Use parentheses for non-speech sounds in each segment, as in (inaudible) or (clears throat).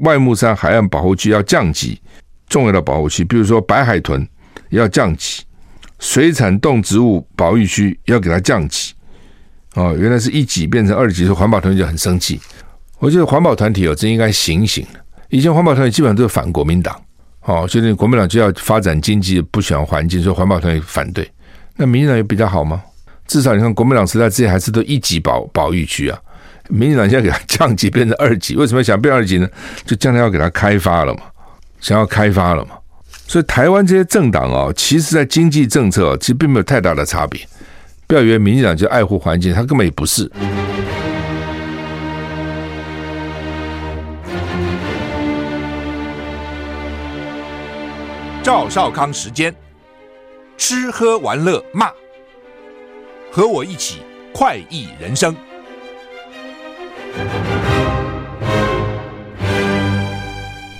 外木山海岸保护区要降级，重要的保护区，比如说白海豚要降级，水产动植物保育区要给它降级。哦，原来是一级变成二级，所以环保团体就很生气。我觉得环保团体哦，真应该醒醒。以前环保团体基本上都是反国民党，哦，觉得国民党就要发展经济，不喜欢环境，所以环保团体反对。那民进党有比较好吗？至少你看国民党时代之前还是都一级保保育区啊，民进党现在给它降级变成二级，为什么想变二级呢？就将来要给它开发了嘛，想要开发了嘛。所以台湾这些政党哦，其实在经济政策其实并没有太大的差别。不要以为民进党就爱护环境，他根本也不是。赵少康时间，吃喝玩乐骂，和我一起快意人生。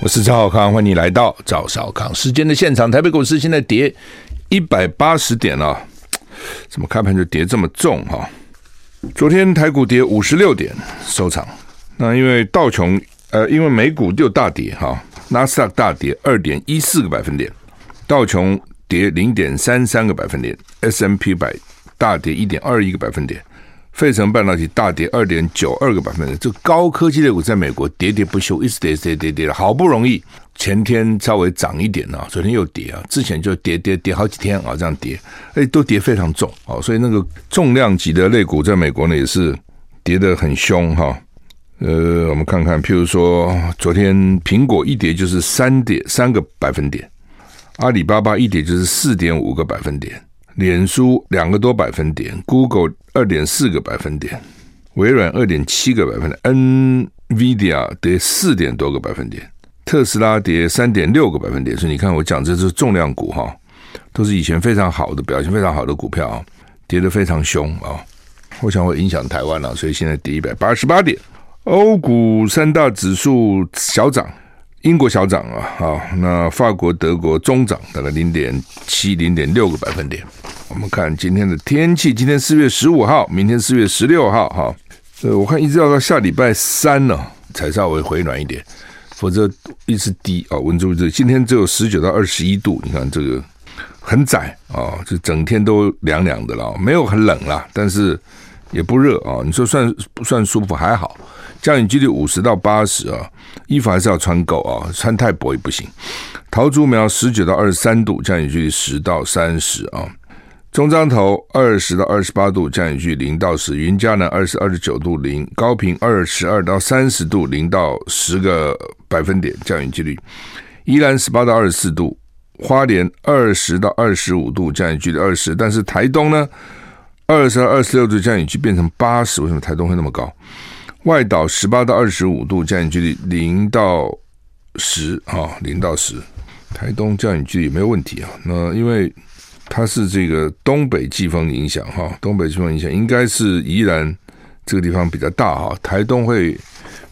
我是赵少康，欢迎你来到赵少康时间的现场。台北股市现在跌一百八十点了，哦。怎么开盘就跌这么重哈？昨天台股跌五十六点收场，那因为道琼呃，因为美股又大跌哈，纳斯达克大跌二点一四个百分点，道琼跌零点三三个百分点，S M P 百大跌一点二一个百分点，费城半导体大跌二点九二个百分点，这高科技类股在美国跌跌不休，一直跌跌跌跌了，好不容易。前天稍微涨一点啊，昨天又跌啊，之前就跌跌跌好几天啊，这样跌，哎，都跌非常重啊，所以那个重量级的类股在美国呢也是跌得很凶哈。呃，我们看看，譬如说昨天苹果一跌就是三点三个百分点，阿里巴巴一跌就是四点五个百分点，脸书两个多百分点，Google 二点四个百分点，微软二点七个百分点，NVIDIA 跌四点多个百分点。特斯拉跌三点六个百分点，所以你看我讲这是重量股哈，都是以前非常好的表现非常好的股票，跌得非常凶啊，我想会影响台湾了，所以现在跌一百八十八点。欧股三大指数小涨，英国小涨啊，好，那法国、德国中涨，大概零点七、零点六个百分点。我们看今天的天气，今天四月十五号，明天四月十六号哈，呃，我看一直要到下礼拜三呢，才稍微回暖一点。否则一直低啊，温度这今天只有十九到二十一度，你看这个很窄啊，就整天都凉凉的了，没有很冷啦，但是也不热啊。你说算不算舒服？还好，降雨几率五十到八十啊，衣服还是要穿够啊，穿太薄也不行。桃竹苗十九到二十三度，降雨几率十到三十啊。中彰投二十到二十八度，降雨距零到十；云嘉南二十二十九度零；高屏二十二到三十度零到十个百分点降雨几率；宜兰十八到二十四度；花莲二十到二十五度降雨距离二十，但是台东呢，二十二二十六度降雨区变成八十，为什么台东会那么高？外岛十八到二十五度降雨距离零到十啊，零到十，台东降雨距离没有问题啊。那因为。它是这个东北季风影响哈，东北季风影响应该是宜兰这个地方比较大哈，台东会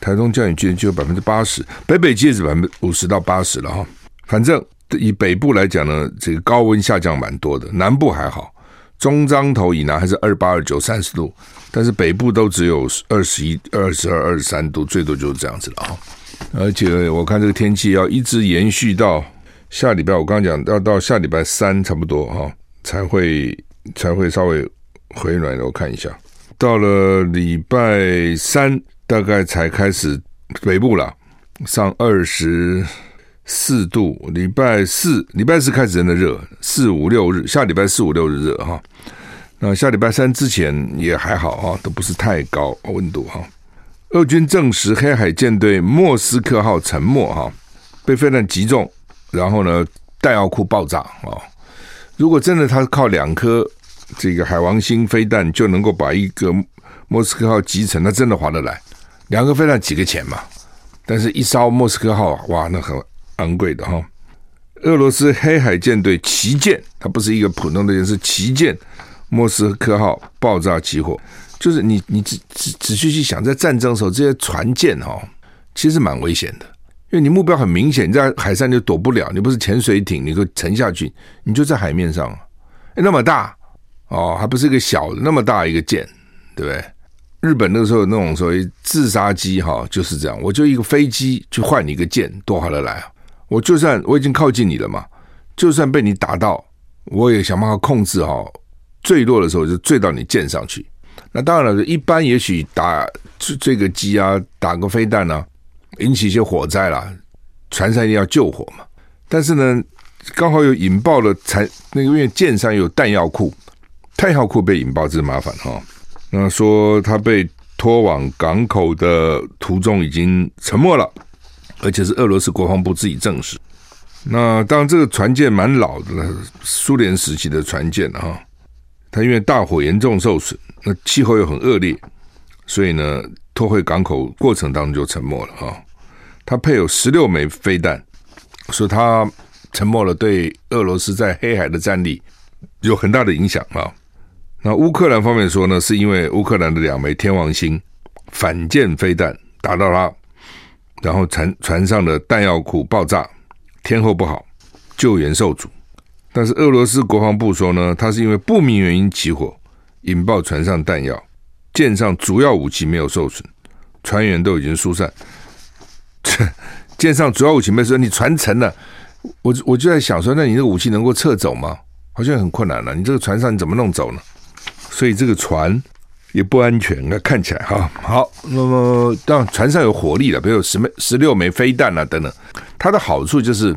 台东降雨距离就有百分之八十，北北基是百分之五十到八十了哈。反正以北部来讲呢，这个高温下降蛮多的，南部还好，中彰头以南还是二八二九三十度，但是北部都只有二十一、二十二、二十三度，最多就是这样子了啊。而且我看这个天气要一直延续到。下礼拜我刚刚讲要到下礼拜三差不多哈，才会才会稍微回暖。我看一下，到了礼拜三大概才开始北部了，上二十四度。礼拜四礼拜四开始真的热，四五六日下礼拜四五六日热哈。那下礼拜三之前也还好哈，都不是太高温度哈。俄军证实黑海舰队莫斯科号沉没哈，被飞弹击中。然后呢，弹药库爆炸啊！如果真的他靠两颗这个海王星飞弹就能够把一个莫斯科号击沉，那真的划得来。两个飞弹几个钱嘛？但是一烧莫斯科号哇，那很昂贵的哈。俄罗斯黑海舰队旗舰，它不是一个普通的舰，是旗舰莫斯科号爆炸起火。就是你你仔仔仔细去想，在战争的时候，这些船舰哈，其实蛮危险的。因为你目标很明显，你在海上就躲不了，你不是潜水艇，你可沉下去，你就在海面上，那么大哦，还不是一个小的那么大一个舰，对不对？日本那个时候那种所谓自杀机哈，就是这样，我就一个飞机去换你一个舰，多划得来啊！我就算我已经靠近你了嘛，就算被你打到，我也想办法控制哈，坠落的时候就坠到你舰上去。那当然了，一般也许打这这个机啊，打个飞弹啊，引起一些火灾啦，船上一定要救火嘛。但是呢，刚好有引爆了，才那个因为舰上有弹药库，弹药库被引爆，这是麻烦哈。那说他被拖往港口的途中已经沉没了，而且是俄罗斯国防部自己证实。那当然，这个船舰蛮老的，苏联时期的船舰哈。它因为大火严重受损，那气候又很恶劣，所以呢，拖回港口过程当中就沉没了哈。它配有十六枚飞弹，说它沉没了，对俄罗斯在黑海的战力有很大的影响啊。那乌克兰方面说呢，是因为乌克兰的两枚天王星反舰飞弹打到它，然后船船上的弹药库爆炸，天候不好，救援受阻。但是俄罗斯国防部说呢，它是因为不明原因起火，引爆船上弹药，舰上主要武器没有受损，船员都已经疏散。这舰上主要武器没受损，你船沉了，我我就在想说，那你这个武器能够撤走吗？好像很困难了。你这个船上你怎么弄走呢？所以这个船 (clears throat) (clears throat) 也不安全，那看起来哈好。那么当船上有火力了，比如有十枚、十六枚飞弹啊等等。它的好处就是，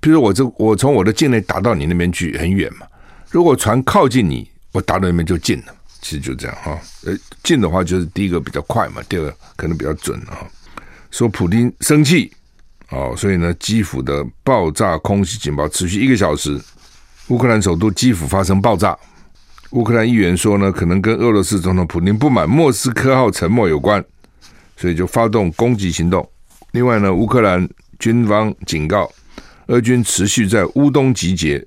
比如我这我从我的境内打到你那边去很远嘛。如果船靠近你，我打到那边就近了。其实就这样哈。呃，近的话就是第一个比较快嘛，第二个可能比较准啊。说普丁生气哦，所以呢，基辅的爆炸空袭警报持续一个小时，乌克兰首都基辅发生爆炸。乌克兰议员说呢，可能跟俄罗斯总统普京不满莫斯科号沉没有关，所以就发动攻击行动。另外呢，乌克兰军方警告，俄军持续在乌东集结，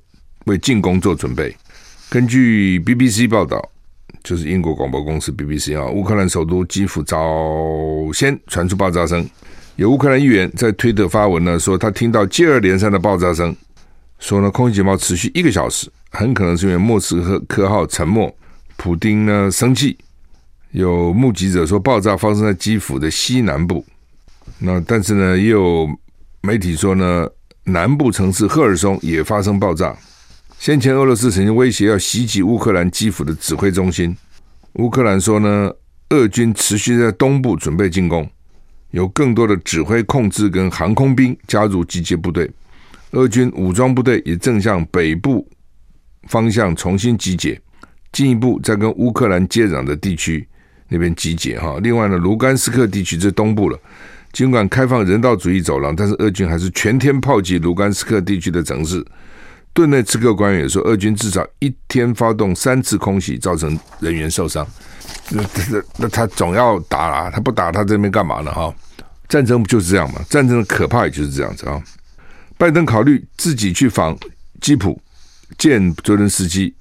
为进攻做准备。根据 BBC 报道，就是英国广播公司 BBC 啊，乌克兰首都基辅早先传出爆炸声，有乌克兰议员在推特发文呢，说他听到接二连三的爆炸声，说呢，空袭警报持续一个小时。很可能是因为莫斯科科号沉没，普丁呢生气。有目击者说，爆炸发生在基辅的西南部。那但是呢，也有媒体说呢，南部城市赫尔松也发生爆炸。先前俄罗斯曾经威胁要袭击乌克兰基辅的指挥中心。乌克兰说呢，俄军持续在东部准备进攻，有更多的指挥控制跟航空兵加入集结部队。俄军武装部队也正向北部。方向重新集结，进一步再跟乌克兰接壤的地区那边集结哈。另外呢，卢甘斯克地区在东部了，尽管开放人道主义走廊，但是俄军还是全天炮击卢甘斯克地区的城市。顿内茨克官员说，俄军至少一天发动三次空袭，造成人员受伤。那那那他总要打啊，他不打他这边干嘛呢？哈，战争不就是这样吗？战争的可怕也就是这样子啊。拜登考虑自己去访基辅。见泽伦斯基，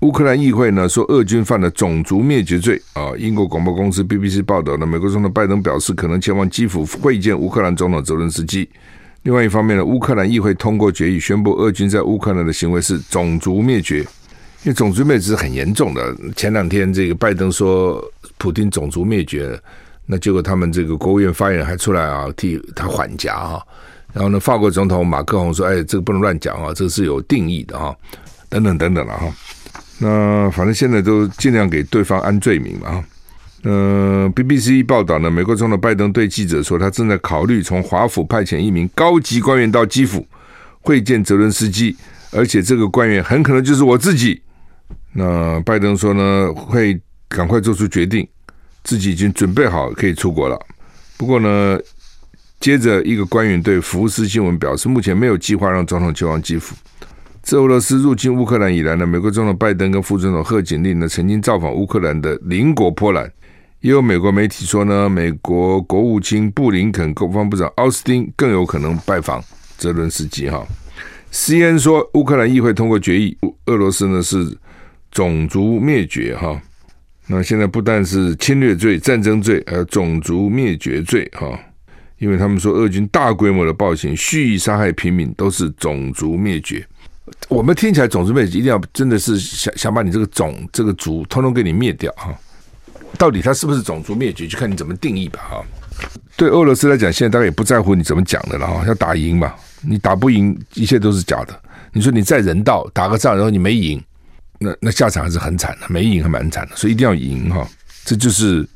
乌克兰议会呢说俄军犯了种族灭绝罪啊。英国广播公司 BBC 报道呢，美国总统拜登表示可能前往基辅会见乌克兰总统泽伦斯基。另外一方面呢，乌克兰议会通过决议，宣布俄军在乌克兰的行为是种族灭绝，因为种族灭绝是很严重的。前两天这个拜登说普丁种族灭绝，那结果他们这个国务院发言人还出来啊替他缓颊啊。然后呢，法国总统马克宏说：“哎，这个不能乱讲啊，这是有定义的哈，等等等等了哈。那反正现在都尽量给对方安罪名嘛哈。呃，BBC 报道呢，美国总统拜登对记者说，他正在考虑从华府派遣一名高级官员到基辅会见泽伦斯基，而且这个官员很可能就是我自己。那拜登说呢，会赶快做出决定，自己已经准备好可以出国了。不过呢。”接着，一个官员对福斯新闻表示，目前没有计划让总统前往基辅。自俄罗斯入侵乌克兰以来呢，美国总统拜登跟副总统贺锦丽呢曾经造访乌克兰的邻国波兰。也有美国媒体说呢，美国国务卿布林肯、国防部长奥斯汀更有可能拜访泽伦斯基。哈，CNN 说，乌克兰议会通过决议，俄罗斯呢是种族灭绝。哈，那现在不但是侵略罪、战争罪，还有种族灭绝罪。哈。因为他们说，俄军大规模的暴行、蓄意杀害平民都是种族灭绝。我们听起来种族灭绝，一定要真的是想想把你这个种、这个族，通通给你灭掉哈。到底它是不是种族灭绝，就看你怎么定义吧，哈。对俄罗斯来讲，现在大概也不在乎你怎么讲的了，哈，要打赢嘛，你打不赢，一切都是假的。你说你再人道打个仗，然后你没赢，那那下场还是很惨的，没赢还蛮惨的，所以一定要赢，哈。这就是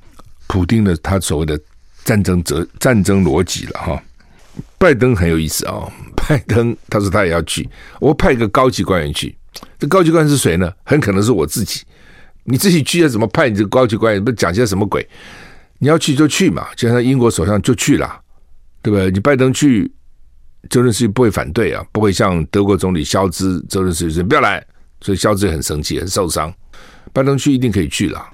普丁的他所谓的战争哲战争逻辑了，哈。拜登很有意思啊、哦，(laughs) 拜登他说他也要去，我派一个高级官员去，这高级官员是谁呢？很可能是我自己。你自己去要怎么派你这个高级官员？不讲些什么鬼？你要去就去嘛，就像英国首相就去了，对不对？你拜登去，泽连斯不会反对啊，不会像德国总理肖兹，泽连斯说不要来，所以肖兹很生气，很受伤。拜登去一定可以去了，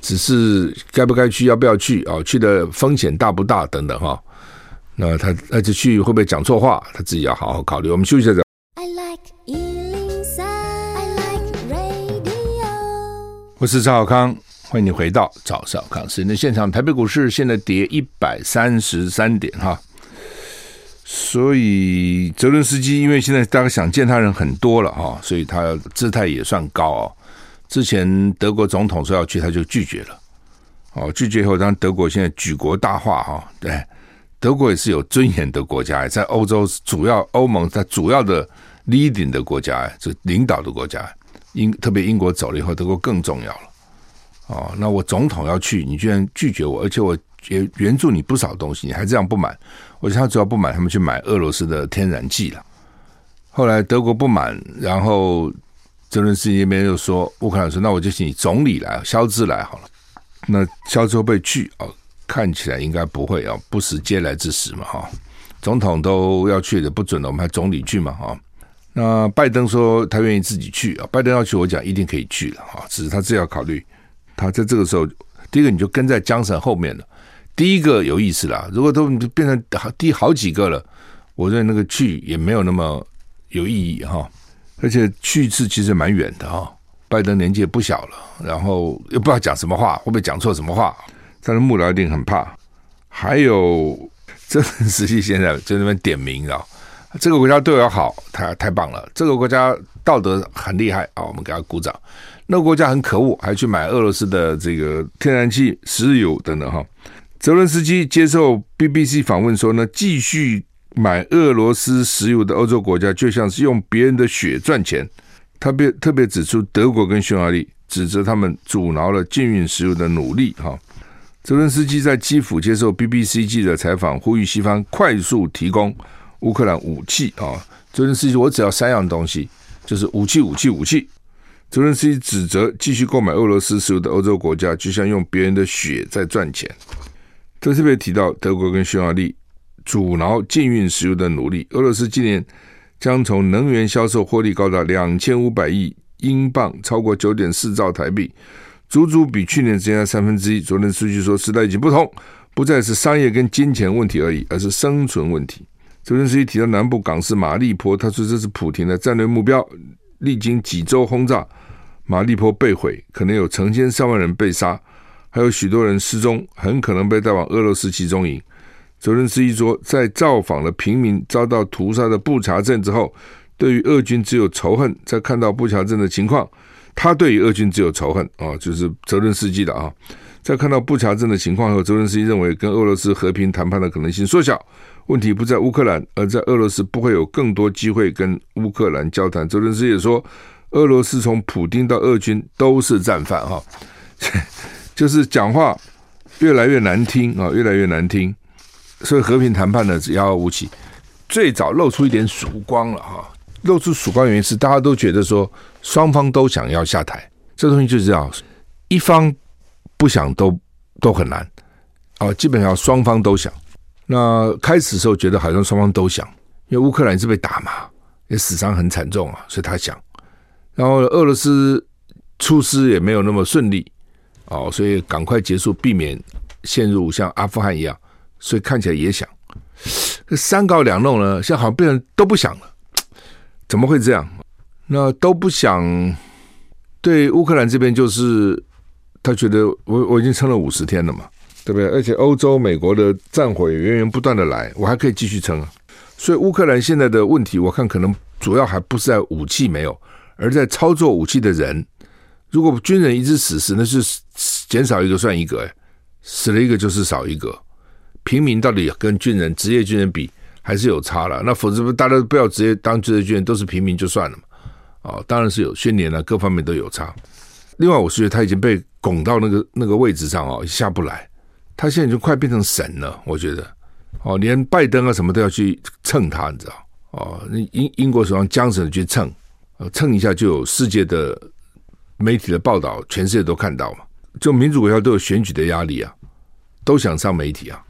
只是该不该去，要不要去啊？去的风险大不大？等等哈。那他那就去会不会讲错话？他自己要好好考虑。我们休息一下。我是赵小康，欢迎你回到赵少康时间的现场。台北股市现在跌一百三十三点哈，所以泽伦斯基因为现在大家想见他人很多了哈，所以他姿态也算高哦。之前德国总统说要去，他就拒绝了。哦，拒绝以后，当然德国现在举国大化哈。对，德国也是有尊严的国家，在欧洲主要欧盟在主要的 leading 的国家，就领导的国家。英特别英国走了以后，德国更重要了。哦，那我总统要去，你居然拒绝我，而且我也援助你不少东西，你还这样不满？我觉得他主要不满，他们去买俄罗斯的天然气了。后来德国不满，然后泽连斯基那边又说乌克兰说，那我就请总理来，肖兹来好了。那肖兹会不会去？哦，看起来应该不会啊，不时嗟来之食嘛哈。总统都要去的不准了，我们还总理去嘛哈。那拜登说他愿意自己去啊，拜登要去，我讲一定可以去了啊，只是他自己要考虑。他在这个时候，第一个你就跟在江省后面了。第一个有意思了，如果都变成第好几个了，我认为那个去也没有那么有意义哈。而且去一次其实蛮远的哈，拜登年纪也不小了，然后又不知道讲什么话，会不会讲错什么话？但是幕僚一定很怕。还有这实际现在就那边点名啊。这个国家对我好，太太棒了。这个国家道德很厉害啊，我们给他鼓掌。那个国家很可恶，还去买俄罗斯的这个天然气、石油等等哈。泽伦斯基接受 BBC 访问说呢，继续买俄罗斯石油的欧洲国家就像是用别人的血赚钱。他别特别指出德国跟匈牙利，指责他们阻挠了禁运石油的努力哈。泽伦斯基在基辅接受 BBC 记者采访，呼吁西方快速提供。乌克兰武器啊，泽连斯基，我只要三样东西，就是武器、武器、武器。泽连斯基指责继续购买俄罗斯石油的欧洲国家，就像用别人的血在赚钱。特别提到德国跟匈牙利阻挠禁运石油的努力。俄罗斯今年将从能源销售获利高达两千五百亿英镑，超过九点四兆台币，足足比去年增加三分之一。昨天数据说，时代已经不同，不再是商业跟金钱问题而已，而是生存问题。泽连斯基提到南部港市马利坡，他说这是普廷的战略目标。历经几周轰炸，马利坡被毁，可能有成千上万人被杀，还有许多人失踪，很可能被带往俄罗斯集中营。泽连斯基说，在造访了平民遭到屠杀的布查镇之后，对于俄军只有仇恨。在看到布查镇的情况，他对于俄军只有仇恨啊，就是泽连斯基的啊。在看到布查镇的情况后，泽连斯基认为跟俄罗斯和平谈判的可能性缩小。问题不在乌克兰，而在俄罗斯不会有更多机会跟乌克兰交谈。泽连斯基也说，俄罗斯从普丁到俄军都是战犯哈，(laughs) 就是讲话越来越难听啊，越来越难听。所以和平谈判呢，只要武器最早露出一点曙光了哈，露出曙光原因是大家都觉得说双方都想要下台，这东西就是这样，一方不想都都很难啊，基本上双方都想。那开始的时候觉得好像双方都想，因为乌克兰是被打嘛，也死伤很惨重啊，所以他想。然后俄罗斯出师也没有那么顺利哦，所以赶快结束，避免陷入像阿富汗一样，所以看起来也想。三搞两弄呢，现在好像变成都不想了，怎么会这样？那都不想，对乌克兰这边就是他觉得我我已经撑了五十天了嘛。对不对？而且欧洲、美国的战火源源不断的来，我还可以继续撑啊。所以乌克兰现在的问题，我看可能主要还不是在武器没有，而在操作武器的人。如果军人一直死死，那是减少一个算一个，哎，死了一个就是少一个。平民到底跟军人、职业军人比，还是有差了。那否则大家不要直接当职业军人，都是平民就算了嘛。哦，当然是有训练了，各方面都有差。另外，我是觉得他已经被拱到那个那个位置上哦，下不来。他现在就快变成神了，我觉得。哦，连拜登啊什么都要去蹭他，你知道？哦，英英国首相强生去蹭，蹭一下就有世界的媒体的报道，全世界都看到嘛。就民主国家都有选举的压力啊，都想上媒体啊。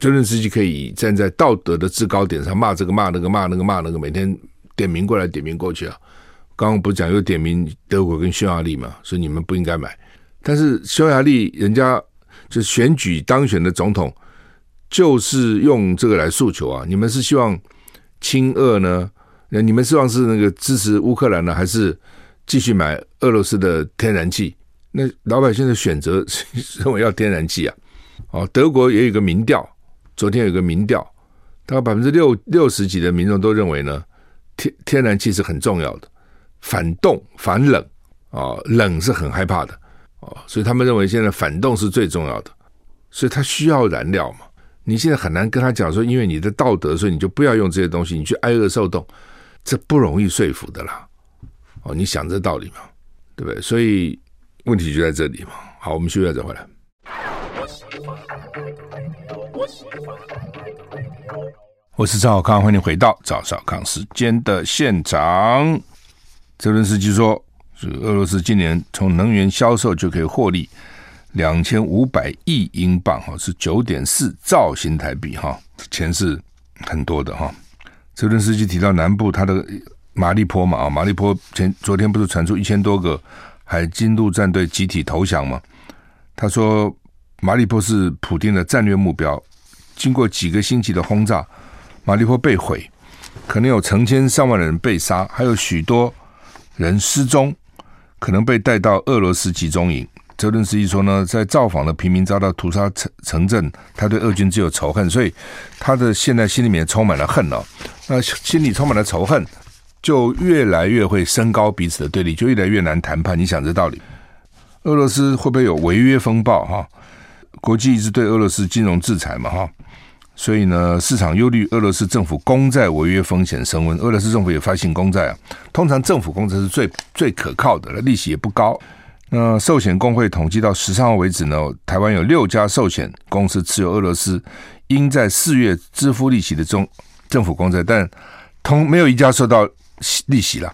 泽伦斯基可以站在道德的制高点上骂这个骂那个骂那个骂那个，每天点名过来点名过去啊。刚刚不是讲又点名德国跟匈牙利嘛，所以你们不应该买。但是匈牙利人家就选举当选的总统，就是用这个来诉求啊。你们是希望亲俄呢？那你们希望是那个支持乌克兰呢，还是继续买俄罗斯的天然气？那老百姓的选择认为要天然气啊。哦，德国也有一个民调。昨天有个民调，大概百分之六六十几的民众都认为呢，天天然气是很重要的，反冻反冷啊，冷是很害怕的啊，所以他们认为现在反冻是最重要的，所以他需要燃料嘛。你现在很难跟他讲说，因为你的道德，所以你就不要用这些东西，你去挨饿受冻，这不容易说服的啦。哦，你想这道理嘛，对不对？所以问题就在这里嘛。好，我们休息再回来。我是赵小康，欢迎回到赵少康时间的现场。泽伦斯基说，是俄罗斯今年从能源销售就可以获利两千五百亿英镑，哈，是九点四兆新台币，哈，钱是很多的，哈。泽伦斯基提到南部他的马利坡嘛，啊，马利坡前昨天不是传出一千多个海军陆战队集体投降吗？他说。马里波是普丁的战略目标。经过几个星期的轰炸，马里波被毁，可能有成千上万的人被杀，还有许多人失踪，可能被带到俄罗斯集中营。泽伦斯基说呢，在造访的平民遭到屠杀城城镇，他对俄军只有仇恨，所以他的现在心里面充满了恨哦。那心里充满了仇恨，就越来越会升高彼此的对立，就越来越难谈判。你想这道理？俄罗斯会不会有违约风暴？哈？国际一直对俄罗斯金融制裁嘛，哈，所以呢，市场忧虑俄罗斯政府公债违约风险升温。俄罗斯政府也发行公债啊，通常政府公债是最最可靠的，利息也不高。那寿险工会统计到十三号为止呢，台湾有六家寿险公司持有俄罗斯应在四月支付利息的中政府公债，但通没有一家收到利息了。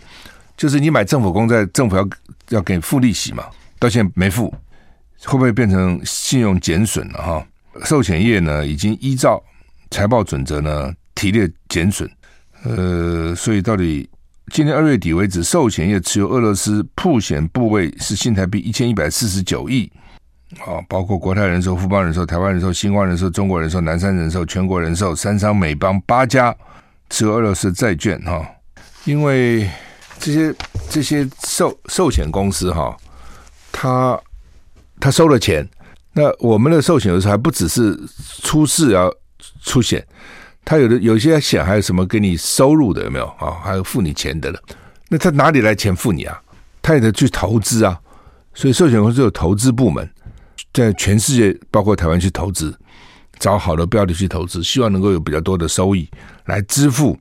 就是你买政府公债，政府要要给付利息嘛，到现在没付。会不会变成信用减损了哈？寿险业呢，已经依照财报准则呢提列减损。呃，所以到底今年二月底为止，寿险业持有俄罗斯普险部位是新台币一千一百四十九亿啊，包括国泰人寿、富邦人寿、台湾人寿、新光人寿、中国人寿、南山人寿、全国人寿、三商、美邦八家持有俄罗斯债券哈。因为这些这些寿寿险公司哈，它。他收了钱，那我们的寿险有时候还不只是出事要出险，他有的有些险还有什么给你收入的有没有啊？还有付你钱的了，那他哪里来钱付你啊？他也得去投资啊，所以寿险公司有投资部门，在全世界包括台湾去投资，找好的标的去投资，希望能够有比较多的收益来支付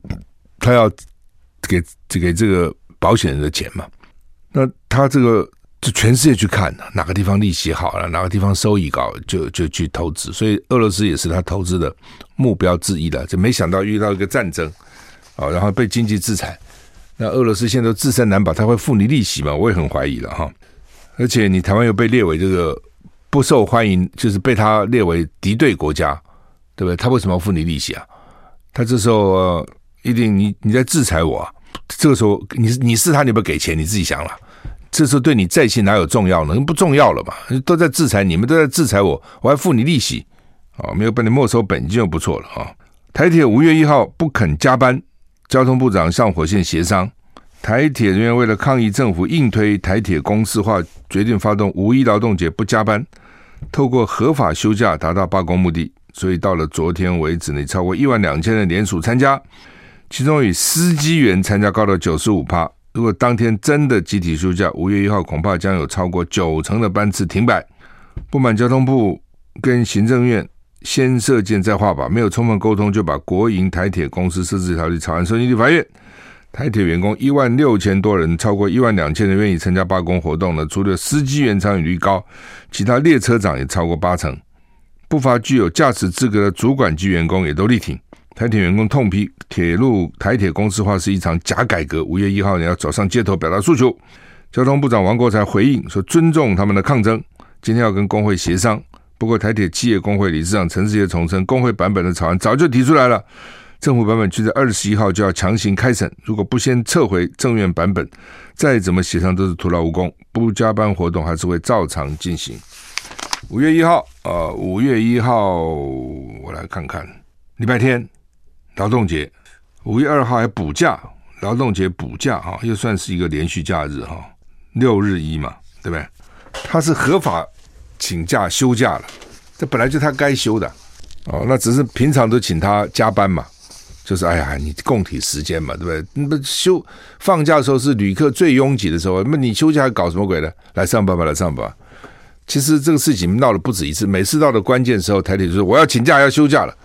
他要给给这个保险人的钱嘛。那他这个。就全世界去看哪个地方利息好了，哪个地方收益高，就就去投资。所以俄罗斯也是他投资的目标之一的。就没想到遇到一个战争，啊，然后被经济制裁。那俄罗斯现在都自身难保，他会付你利息吗？我也很怀疑了哈。而且你台湾又被列为这个不受欢迎，就是被他列为敌对国家，对不对？他为什么要付你利息啊？他这时候、呃、一定你你在制裁我。这个时候你你是他，你不给钱，你自己想了。这时候对你债信哪有重要呢？不重要了嘛？都在制裁你们，都在制裁我，我还付你利息啊？没有被你没收本金就不错了啊！台铁五月一号不肯加班，交通部长上火线协商。台铁人员为了抗议政府硬推台铁公司化，决定发动五一劳动节不加班，透过合法休假达到罢工目的。所以到了昨天为止呢，超过一万两千人联署参加，其中以司机员参加高到九十五趴。如果当天真的集体休假，五月一号恐怕将有超过九成的班次停摆。不满交通部跟行政院先射箭再画靶，没有充分沟通就把国营台铁公司设置条例草案送进立法院。台铁员工一万六千多人，超过一万两千人愿意参加罢工活动呢。除了司机员参与率高，其他列车长也超过八成。不乏具有驾驶资格的主管级员工也都力挺。台铁员工痛批铁路台铁公司化是一场假改革。五月一号你要走上街头表达诉求。交通部长王国材回应说，尊重他们的抗争，今天要跟工会协商。不过台铁企业工会理事长陈世杰重申，工会版本的草案早就提出来了。政府版本就在二十一号就要强行开审，如果不先撤回政院版本，再怎么协商都是徒劳无功。不加班活动还是会照常进行。五月一号，呃，五月一号，我来看看，礼拜天，劳动节。五月二号还补假，劳动节补假哈，又算是一个连续假日哈，六日一嘛，对不对？他是合法请假休假了，这本来就他该休的哦，那只是平常都请他加班嘛。就是哎呀，你供体时间嘛，对不对？那休放假的时候是旅客最拥挤的时候，那你休假还搞什么鬼呢？来上班吧，来上班。其实这个事情闹了不止一次，每次到了关键时候，台铁就说我要请假，要休假了。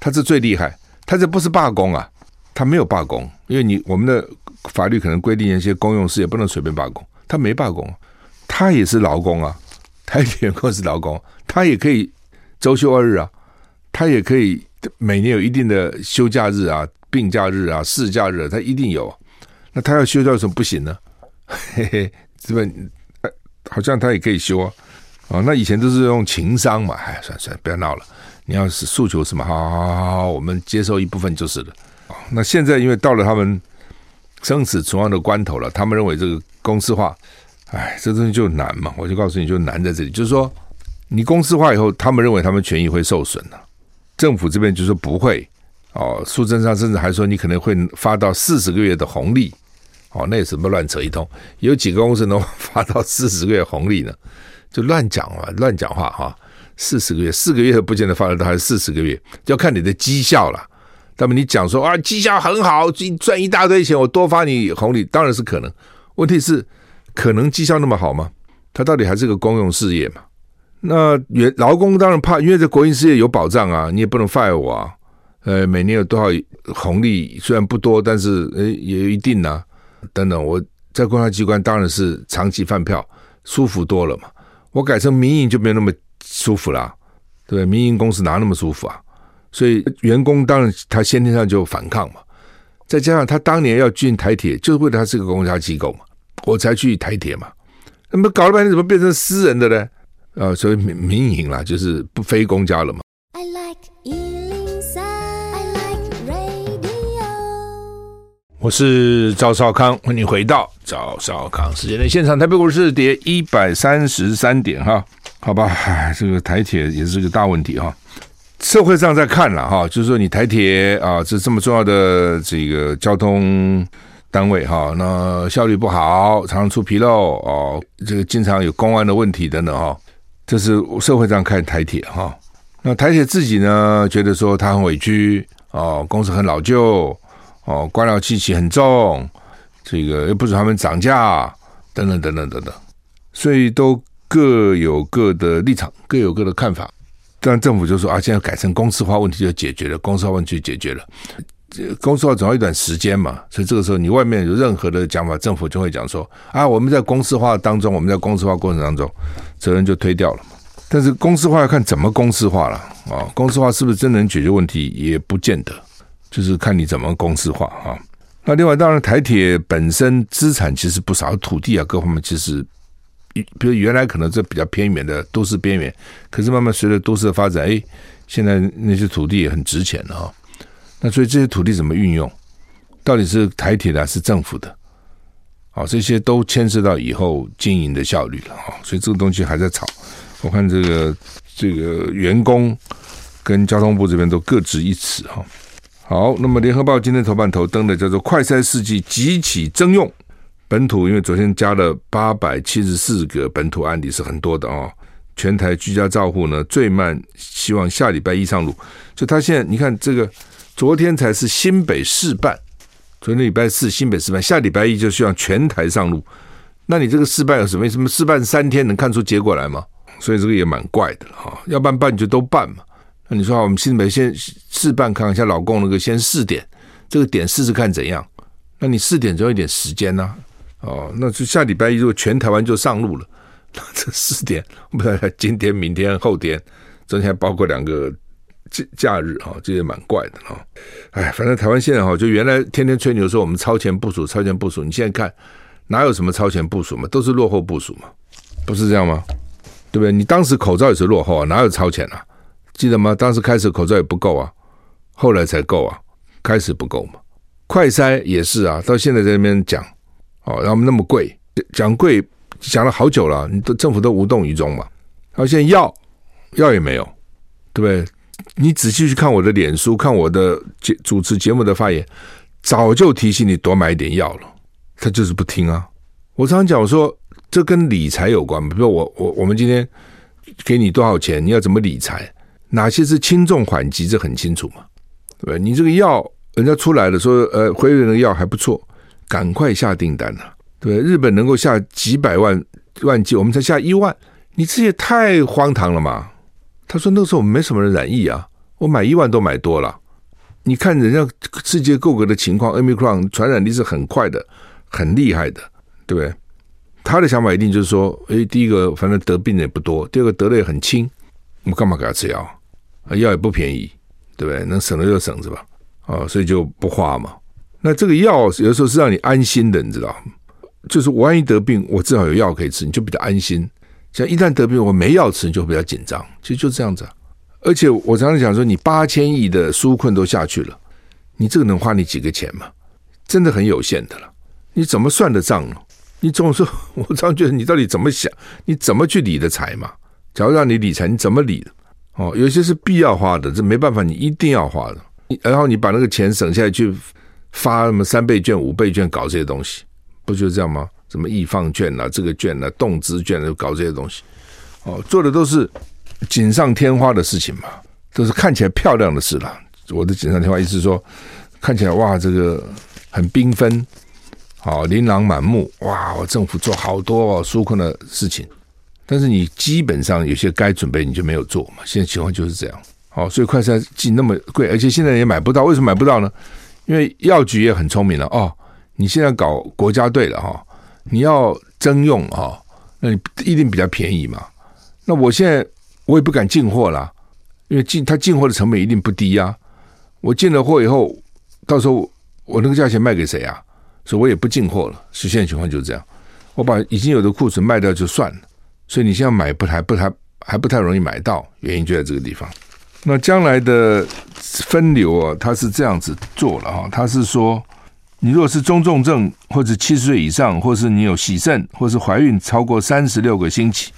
他这最厉害，他这不是罢工啊，他没有罢工，因为你我们的法律可能规定一些公用事业不能随便罢工，他没罢工，他也是劳工啊，台铁员工是劳工，他也可以周休二日啊，他也可以。每年有一定的休假日啊、病假日啊、事假日，他一定有。那他要休假为什么不行呢？(laughs) 嘿嘿，这边好像他也可以休啊。哦，那以前都是用情商嘛，哎，算算，不要闹了。你要是诉求什么，好好好好，我们接受一部分就是了。那现在因为到了他们生死存亡的关头了，他们认为这个公司化，哎，这东西就难嘛。我就告诉你就难在这里，就是说你公司化以后，他们认为他们权益会受损了。政府这边就说不会哦，书证上甚至还说你可能会发到四十个月的红利哦，那什么乱扯一通？有几个公司能发到四十个月红利呢？就乱讲嘛，乱讲话哈。四十个月，四个月不见得发得到，还是四十个月，要看你的绩效了。那么你讲说啊，绩效很好，赚一大堆钱，我多发你红利，当然是可能。问题是，可能绩效那么好吗？它到底还是个公用事业嘛？那原劳工当然怕，因为这国营事业有保障啊，你也不能 fire 我啊。呃，每年有多少红利，虽然不多，但是呃也一定啊。等等，我在公家机关当然是长期饭票，舒服多了嘛。我改成民营就没有那么舒服啦，对，民营公司哪那么舒服啊？所以员工当然他先天上就反抗嘛。再加上他当年要进台铁，就是为了他是个公家机构嘛，我才去台铁嘛。那么搞了半天，怎么变成私人的呢？呃，所以民民营啦，就是不非公家了嘛。I like 103, I like radio。我是赵少康，欢迎回到赵少康时间的现场。台北股市跌一百三十三点哈，好吧，(laughs) 这个台铁也是个大问题哈。社会上在看了哈，就是说你台铁啊，这这么重要的这个交通单位哈，那效率不好，常常出纰漏哦，这个经常有公安的问题等等哈。这是社会上看台铁哈，那台铁自己呢，觉得说他很委屈哦，公司很老旧哦，官僚气息很重，这个又不准他们涨价等等等等等等，所以都各有各的立场，各有各的看法。但政府就说啊，现在改成公司化，问题就解决了，公司化问题就解决了。公司化总要一段时间嘛，所以这个时候你外面有任何的讲法，政府就会讲说啊，我们在公司化当中，我们在公司化过程当中，责任就推掉了嘛。但是公司化要看怎么公司化了啊，公司化是不是真能解决问题也不见得，就是看你怎么公司化啊。那另外，当然台铁本身资产其实不少，土地啊各方面其实，比如原来可能这比较偏远的都市边缘，可是慢慢随着都市的发展，哎，现在那些土地也很值钱了啊。那所以这些土地怎么运用？到底是台铁的还是政府的？好，这些都牵涉到以后经营的效率了啊！所以这个东西还在吵。我看这个这个员工跟交通部这边都各执一词哈。好，那么联合报今天头版头登的叫做“快筛试剂急起征用”，本土因为昨天加了八百七十四个本土案例是很多的啊。全台居家照护呢最慢，希望下礼拜一上路。就他现在你看这个。昨天才是新北市办，昨天礼拜四新北市办，下礼拜一就希望全台上路。那你这个试办有什么？什么试办三天能看出结果来吗？所以这个也蛮怪的哈。要办办就都办嘛。那你说好，我们新北先试办看看，像老公那个先试点，这个点试试看怎样。那你试点总有一点时间呐、啊。哦，那就下礼拜一如果全台湾就上路了，那 (laughs) 这四点不知道今天、明天、后天，昨天还包括两个假假日哈，这也蛮怪的哈。哎，反正台湾现在哈，就原来天天吹牛说我们超前部署、超前部署，你现在看哪有什么超前部署嘛，都是落后部署嘛，不是这样吗？对不对？你当时口罩也是落后啊，哪有超前啊？记得吗？当时开始口罩也不够啊，后来才够啊，开始不够嘛。快筛也是啊，到现在在那边讲哦，然后那么贵，讲贵讲了好久了，你都政府都无动于衷嘛。然后现在药药也没有，对不对？你仔细去看我的脸书，看我的节主持节目的发言，早就提醒你多买一点药了，他就是不听啊。我常常讲，我说这跟理财有关，比如说我我我们今天给你多少钱，你要怎么理财？哪些是轻重缓急，这很清楚嘛？对不对？你这个药人家出来了，说呃，辉瑞的药还不错，赶快下订单了，对？日本能够下几百万万剂，我们才下一万，你这也太荒唐了嘛！他说那时候我们没什么人染疫啊，我买一万都买多了。你看人家世界各国的情况，Omicron 传染力是很快的，很厉害的，对不对？他的想法一定就是说，诶，第一个反正得病的也不多，第二个得的也很轻，我们干嘛给他吃药？药也不便宜，对不对？能省了就省是吧？哦，所以就不花嘛。那这个药有时候是让你安心的，你知道？就是我万一得病，我至少有药可以吃，你就比较安心。像一旦得病，我没药吃，你就比较紧张。其实就这样子。而且我常常讲说，你八千亿的纾困都下去了，你这个能花你几个钱吗？真的很有限的了。你怎么算的账呢？你总说我常觉得你到底怎么想？你怎么去理的财嘛？假如让你理财，你怎么理的？哦，有些是必要花的，这没办法，你一定要花的。然后你把那个钱省下来去发什么三倍券、五倍券，搞这些东西，不就是这样吗？什么易放券啊，这个券啊，动资券啊，搞这些东西，哦，做的都是锦上添花的事情嘛，都是看起来漂亮的事了。我的锦上添花意思是说，看起来哇，这个很缤纷，好，琳琅满目，哇，我政府做好多哦纾困的事情。但是你基本上有些该准备你就没有做嘛，现在情况就是这样。好，所以快餐剂那么贵，而且现在也买不到。为什么买不到呢？因为药局也很聪明了哦。你现在搞国家队了哈，你要征用哈，那你一定比较便宜嘛。那我现在我也不敢进货了，因为进他进货的成本一定不低呀。我进了货以后，到时候我那个价钱卖给谁啊？所以我也不进货了。实现情况就是这样，我把已经有的库存卖掉就算了。所以你现在买不太不太还不太容易买到，原因就在这个地方。那将来的分流啊，它是这样子做了哈，它是说，你如果是中重症或者七十岁以上，或是你有洗肾，或是怀孕超过三十六个星期，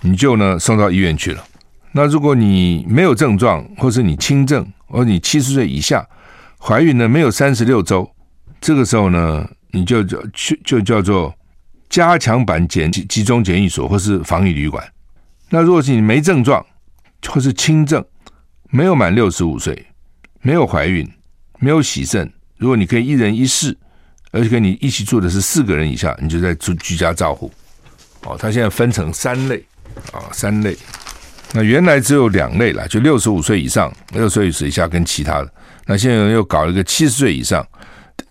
你就呢送到医院去了。那如果你没有症状，或是你轻症，或者你七十岁以下，怀孕呢没有三十六周，这个时候呢，你就叫去就叫做。加强版检集中检疫所或是防疫旅馆。那如果是你没症状，或是轻症，没有满六十五岁，没有怀孕，没有喜肾，如果你可以一人一室，而且跟你一起住的是四个人以下，你就在住居家照护。哦，它现在分成三类啊，三类。那原来只有两类了，就六十五岁以上、六十岁以下跟其他的。那现在又搞一个七十岁以上、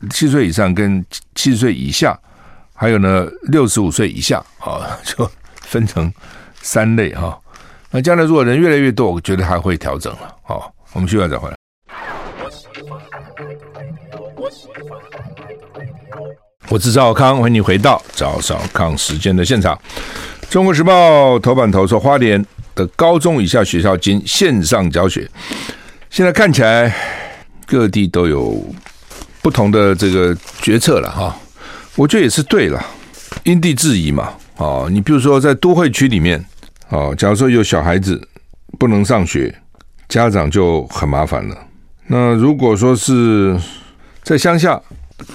七十岁以上跟七十岁以下。还有呢，六十五岁以下啊，(laughs) 就分成三类哈。那将来如果人越来越多，我觉得还会调整了。好，我们需要再回来。我是赵康，欢迎你回到赵少康时间的现场。中国时报头版头说，花莲的高中以下学校经线上教学，现在看起来各地都有不同的这个决策了哈。我觉得也是对了，因地制宜嘛。哦，你比如说在都会区里面，哦，假如说有小孩子不能上学，家长就很麻烦了。那如果说是在乡下，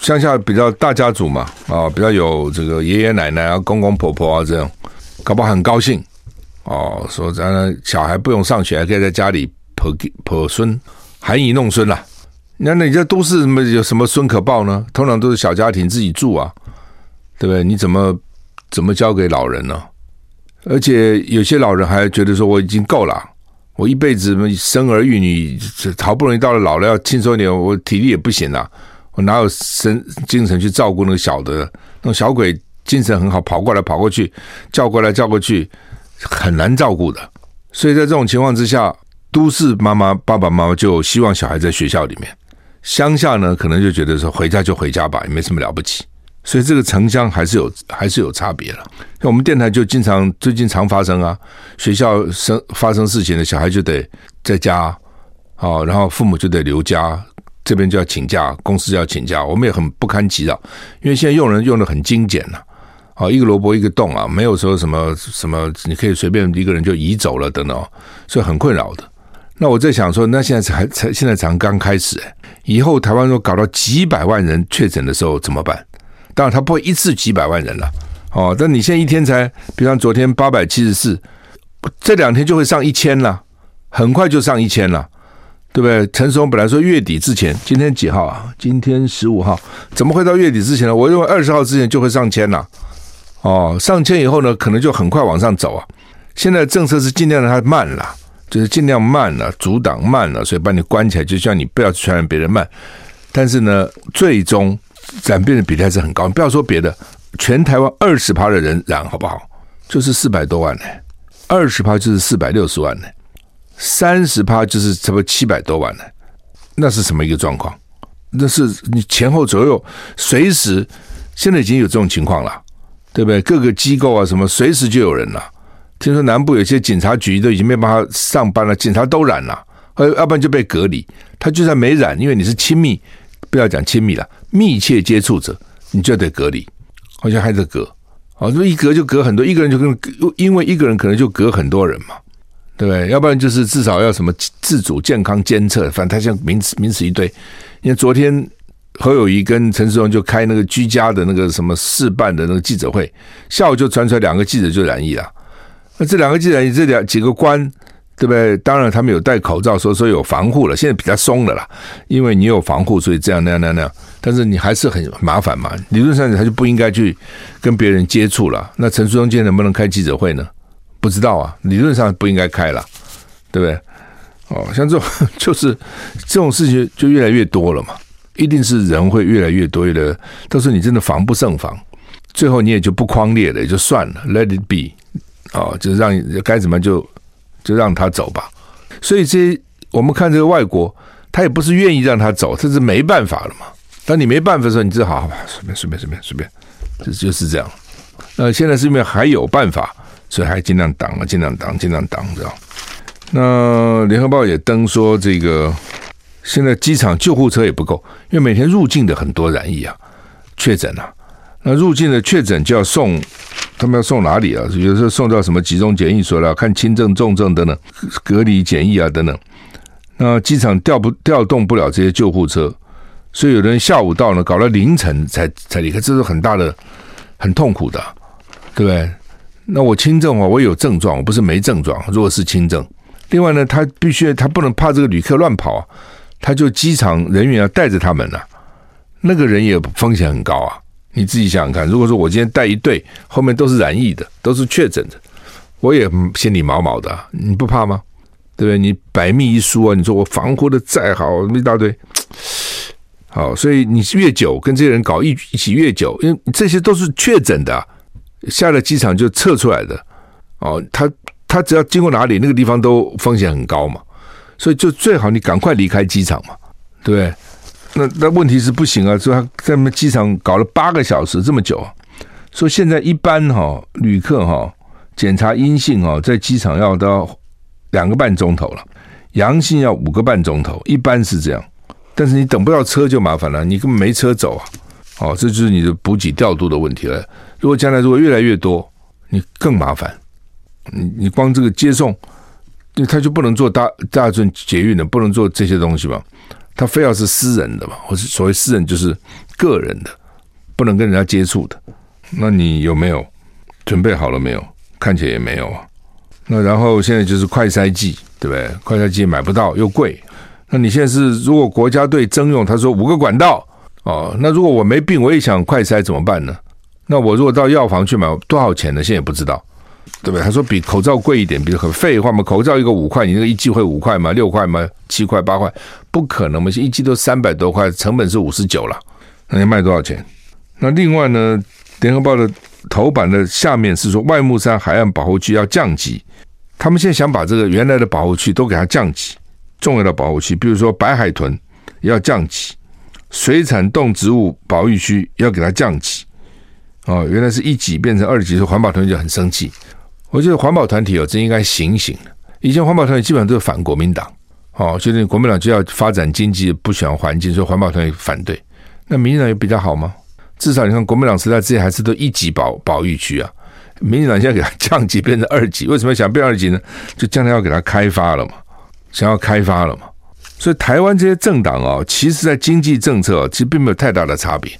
乡下比较大家族嘛，啊，比较有这个爷爷奶奶啊、公公婆婆啊这样，搞不好很高兴。哦，说咱小孩不用上学，还可以在家里抱抱孙，含饴弄孙啦。那那你这都市什么有什么孙可抱呢？通常都是小家庭自己住啊，对不对？你怎么怎么交给老人呢？而且有些老人还觉得说我已经够了，我一辈子生儿育女，好不容易到了老了要轻松点，我体力也不行了，我哪有神精神去照顾那个小的？那种小鬼精神很好，跑过来跑过去，叫过来叫过去，很难照顾的。所以在这种情况之下，都市妈妈爸爸妈妈就希望小孩在学校里面，乡下呢可能就觉得说回家就回家吧，也没什么了不起。所以这个城乡还是有还是有差别了。像我们电台就经常最近常发生啊，学校生发生事情的小孩就得在家，好，然后父母就得留家，这边就要请假，公司就要请假，我们也很不堪其扰，因为现在用人用的很精简了，好，一个萝卜一个洞啊，没有说什么什么你可以随便一个人就移走了等等，所以很困扰的。那我在想说，那现在才才现在才刚开始，以后台湾如果搞到几百万人确诊的时候怎么办？当然，他不会一次几百万人了，哦，但你现在一天才，比方昨天八百七十四，这两天就会上一千了，很快就上一千了，对不对？陈松本来说月底之前，今天几号啊？今天十五号，怎么会到月底之前呢？我认为二十号之前就会上千了，哦，上千以后呢，可能就很快往上走啊。现在政策是尽量让它慢了，就是尽量慢了，阻挡慢了，所以把你关起来，就像你不要传染别人慢。但是呢，最终。染病的比例还是很高，不要说别的，全台湾二十趴的人染好不好？就是四百多万呢，二十趴就是四百六十万呢，三十趴就是差不多七百多万呢，那是什么一个状况？那是你前后左右随时，现在已经有这种情况了，对不对？各个机构啊什么随时就有人了。听说南部有些警察局都已经没办法上班了，警察都染了，呃，要不然就被隔离。他就算没染，因为你是亲密。不要讲亲密了，密切接触者你就得隔离，好像还得隔，好，说一隔就隔很多，一个人就跟，因为一个人可能就隔很多人嘛，对不对？要不然就是至少要什么自主健康监测，反正他像名词名词一堆。因为昨天侯友谊跟陈世荣就开那个居家的那个什么试办的那个记者会，下午就传出来两个记者就染疫了，那这两个记者这两几个官。对不对？当然，他们有戴口罩，所以说有防护了。现在比较松了啦，因为你有防护，所以这样那样那样那样。但是你还是很麻烦嘛。理论上他就不应该去跟别人接触了。那陈书中今天能不能开记者会呢？不知道啊。理论上不应该开了，对不对？哦，像这种 (laughs) 就是这种事情就越来越多了嘛。一定是人会越来越多，越来越到时候你真的防不胜防，最后你也就不框列了，也就算了，Let it be。哦，就是让该怎么就。就让他走吧，所以这我们看这个外国，他也不是愿意让他走，他是没办法了嘛。当你没办法的时候，你只好吧，随便随便随便随便，这就是这样。那现在是因为还有办法，所以还尽量挡啊，尽量挡，尽量挡，知道？那联合报也登说，这个现在机场救护车也不够，因为每天入境的很多染疫啊，确诊啊，那入境的确诊就要送。他们要送哪里啊？有时候送到什么集中检疫所了，看轻症、重症等等，隔离检疫啊等等。那机场调不调动不了这些救护车，所以有的人下午到呢，搞到凌晨才才离开，这是很大的、很痛苦的，对不对？那我轻症啊，我有症状，我不是没症状，如果是轻症。另外呢，他必须他不能怕这个旅客乱跑啊，他就机场人员要带着他们呢、那个人也风险很高啊。你自己想想看，如果说我今天带一队，后面都是染疫的，都是确诊的，我也心里毛毛的，你不怕吗？对不对？你百密一疏啊，你说我防护的再好，一大堆，好，所以你越久跟这些人搞一一起越久，因为这些都是确诊的，下了机场就测出来的，哦，他他只要经过哪里，那个地方都风险很高嘛，所以就最好你赶快离开机场嘛，对不对？那那问题是不行啊！说他在我们机场搞了八个小时这么久，说现在一般哈旅客哈检查阴性哈在机场要到两个半钟头了，阳性要五个半钟头，一般是这样。但是你等不到车就麻烦了，你根本没车走啊！哦，这就是你的补给调度的问题了。如果将来如果越来越多，你更麻烦。你你光这个接送，他就不能做大大众捷运的，不能做这些东西吧？他非要是私人的嘛，或是所谓私人就是个人的，不能跟人家接触的。那你有没有准备好了没有？看起来也没有啊。那然后现在就是快筛剂，对不对？快筛剂买不到又贵。那你现在是如果国家队征用，他说五个管道哦，那如果我没病，我也想快筛怎么办呢？那我如果到药房去买多少钱呢？现在也不知道。对不对？他说比口罩贵一点，比如很废话嘛，口罩一个五块，你那个一季会五块吗？六块吗？七块八块？不可能嘛，一季都三百多块，成本是五十九了，那你卖多少钱？那另外呢，《联合报》的头版的下面是说，外木山海岸保护区要降级，他们现在想把这个原来的保护区都给它降级，重要的保护区，比如说白海豚要降级，水产动植物保育区要给它降级。哦，原来是一级变成二级，环保团体就很生气。我觉得环保团体哦，真应该醒醒。以前环保团体基本上都是反国民党，哦，就是国民党就要发展经济，不喜欢环境，所以环保团体反对。那民进党也比较好吗？至少你看国民党时代之前还是都一级保保育区啊，民进党现在给它降级变成二级，为什么想变二级呢？就将来要给它开发了嘛，想要开发了嘛。所以台湾这些政党哦，其实在经济政策其实并没有太大的差别。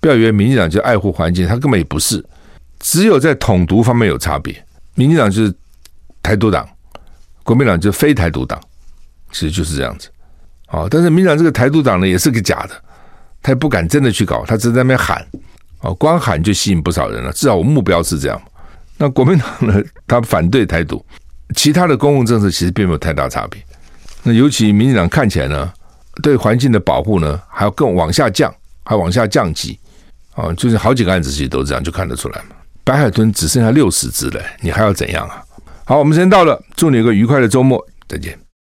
不要以为民进党就爱护环境，他根本也不是，只有在统独方面有差别。民进党就是台独党，国民党就是非台独党，其实就是这样子。啊，但是民进党这个台独党呢，也是个假的，他也不敢真的去搞，他只是在那边喊，啊，光喊就吸引不少人了。至少我目标是这样。那国民党呢，他反对台独，其他的公共政策其实并没有太大差别。那尤其民进党看起来呢，对环境的保护呢，还要更往下降，还往下降级。哦，就是好几个案子其实都这样，就看得出来嘛。白海豚只剩下六十只了，你还要怎样啊？好，我们时间到了，祝你有个愉快的周末，再见。